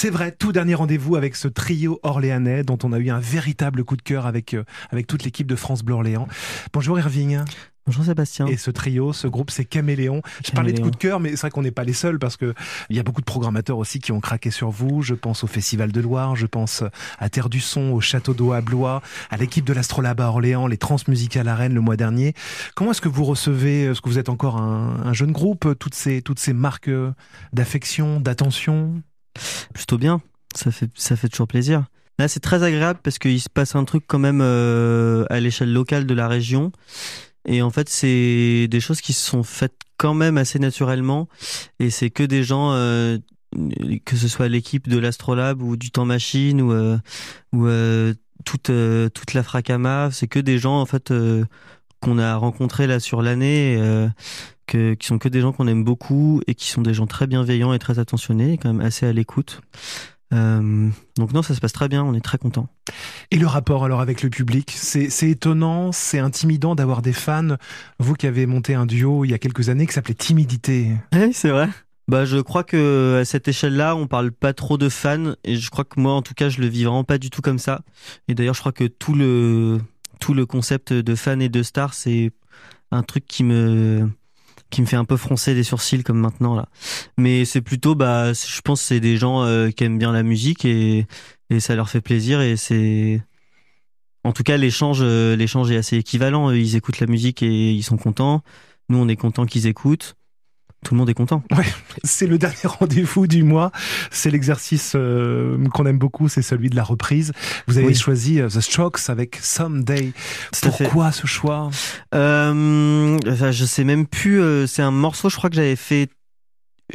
C'est vrai, tout dernier rendez-vous avec ce trio orléanais dont on a eu un véritable coup de cœur avec, euh, avec toute l'équipe de France Bleu Orléans. Bonjour Irving. Bonjour Sébastien. Et ce trio, ce groupe, c'est Caméléon. Je parlais de coup de cœur, mais c'est vrai qu'on n'est pas les seuls parce que il y a beaucoup de programmateurs aussi qui ont craqué sur vous. Je pense au Festival de Loire, je pense à Terre du Son, au Château d'Eau à Blois, à l'équipe de l'Astrolabe à Orléans, les Transmusicales à Rennes le mois dernier. Comment est-ce que vous recevez, est-ce que vous êtes encore un, un jeune groupe, toutes ces, toutes ces marques d'affection, d'attention? Plutôt bien. Ça fait, ça fait toujours plaisir. Là, c'est très agréable parce qu'il se passe un truc quand même euh, à l'échelle locale de la région. Et en fait, c'est des choses qui se sont faites quand même assez naturellement. Et c'est que des gens, euh, que ce soit l'équipe de l'Astrolabe ou du Temps Machine ou, euh, ou toute, toute la Fracama, c'est que des gens en fait qu'on a rencontrés là sur l'année. Que, qui sont que des gens qu'on aime beaucoup et qui sont des gens très bienveillants et très attentionnés, et quand même assez à l'écoute. Euh, donc non, ça se passe très bien, on est très content. Et le rapport alors avec le public, c'est étonnant, c'est intimidant d'avoir des fans. Vous qui avez monté un duo il y a quelques années qui s'appelait Timidité. Oui, c'est vrai. Bah, je crois que à cette échelle-là, on parle pas trop de fans et je crois que moi, en tout cas, je le vis vraiment pas du tout comme ça. Et d'ailleurs, je crois que tout le tout le concept de fan et de star, c'est un truc qui me qui me fait un peu froncer les sourcils comme maintenant là. Mais c'est plutôt, bah, je pense, c'est des gens euh, qui aiment bien la musique et, et ça leur fait plaisir et c'est, en tout cas, l'échange, euh, l'échange est assez équivalent. Ils écoutent la musique et ils sont contents. Nous, on est contents qu'ils écoutent tout le monde est content. Ouais, c'est le dernier rendez-vous du mois. C'est l'exercice euh, qu'on aime beaucoup, c'est celui de la reprise. Vous avez oui. choisi euh, The Strokes avec Someday. Pourquoi ce choix? Euh, Je sais même plus. Euh, c'est un morceau, je crois que j'avais fait.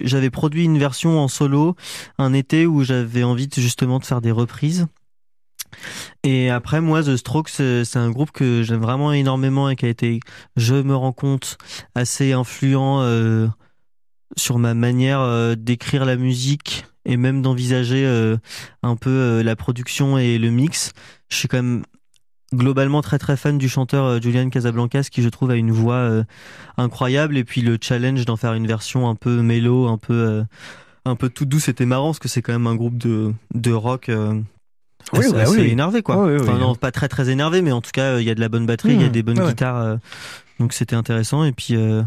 J'avais produit une version en solo un été où j'avais envie de, justement de faire des reprises. Et après, moi, The Strokes, c'est un groupe que j'aime vraiment énormément et qui a été, je me rends compte, assez influent euh, sur ma manière euh, d'écrire la musique et même d'envisager euh, un peu euh, la production et le mix. Je suis quand même globalement très très fan du chanteur Julian Casablancas qui je trouve a une voix incroyable et puis le challenge d'en faire une version un peu mélo, un peu un peu tout doux, c'était marrant parce que c'est quand même un groupe de de rock oui, assez, bah assez oui. énervé quoi. Oui, enfin non, pas très très énervé mais en tout cas il y a de la bonne batterie, il y a Mmh, des bonnes ouais, guitares euh, donc c'était intéressant et puis euh,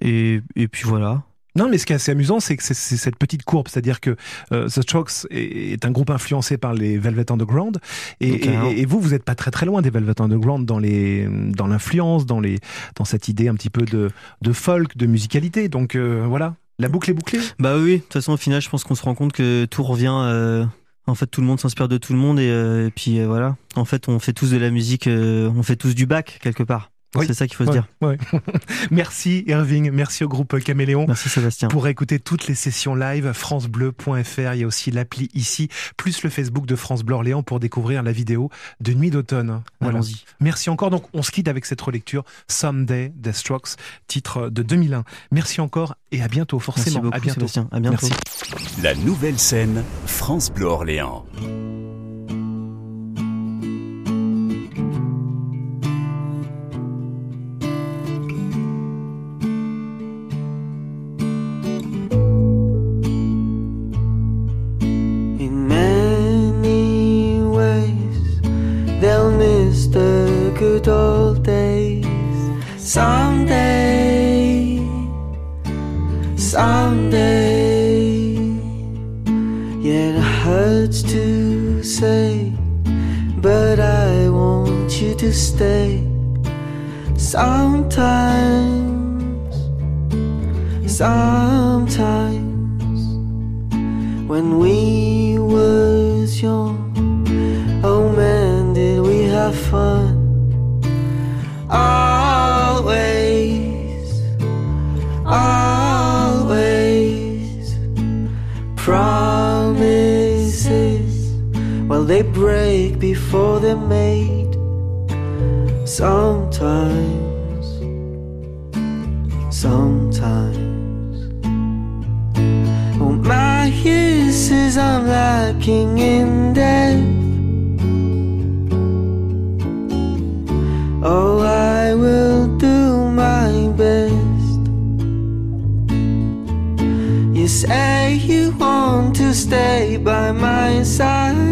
et et puis voilà. Non, mais ce qui est assez amusant, c'est que c'est cette petite courbe, c'est-à-dire que euh, The Strokes est, est un groupe influencé par les Velvet Underground, et, Ok, et, et vous, vous n'êtes pas très très loin des Velvet Underground dans les dans l'influence, dans les dans cette idée un petit peu de de folk, de musicalité. Donc euh, voilà, la boucle est bouclée. Bah oui, de toute façon au final je pense qu'on se rend compte que tout revient euh, en fait tout le monde s'inspire de tout le monde et, et puis voilà. En fait on fait tous de la musique on fait tous du bac quelque part. Oui. C'est ça qu'il faut se dire. ouais. merci Irving, merci au groupe Caméléon. Merci Sébastien. Pour écouter toutes les sessions live, francebleu.fr, il y a aussi l'appli ici, plus le Facebook de France Bleu Orléans pour découvrir la vidéo de Nuit d'automne. Voilà. Allons-y. Merci encore. Donc, on se quitte avec cette relecture Someday des Strokes, titre de 2001. Merci encore et à bientôt, Merci forcément. beaucoup à bientôt. Sébastien. À bientôt. Merci. La nouvelle scène, France Bleu Orléans. Someday, someday. Yet it hurts to say, but I want you to stay. Sometimes, sometimes when we was young. Oh man, did we have fun? They break before they're made. Sometimes, sometimes. Oh, my uses I'm lacking in depth. Oh, I will do my best. You say you want to stay by my side.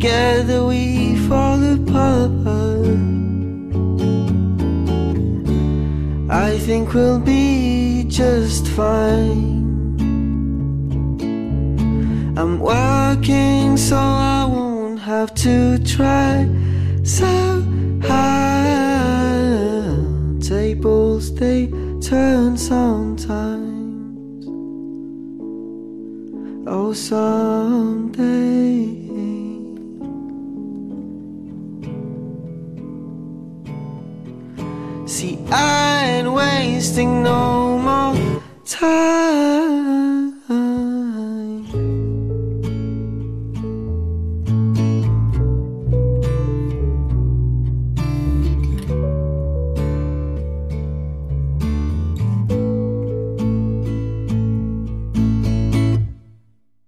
Together, we fall apart. I think we'll be just fine. I'm working so I won't have to try so hard. Tables they turn sometimes. Oh, someday. See, I ain't wasting no more time.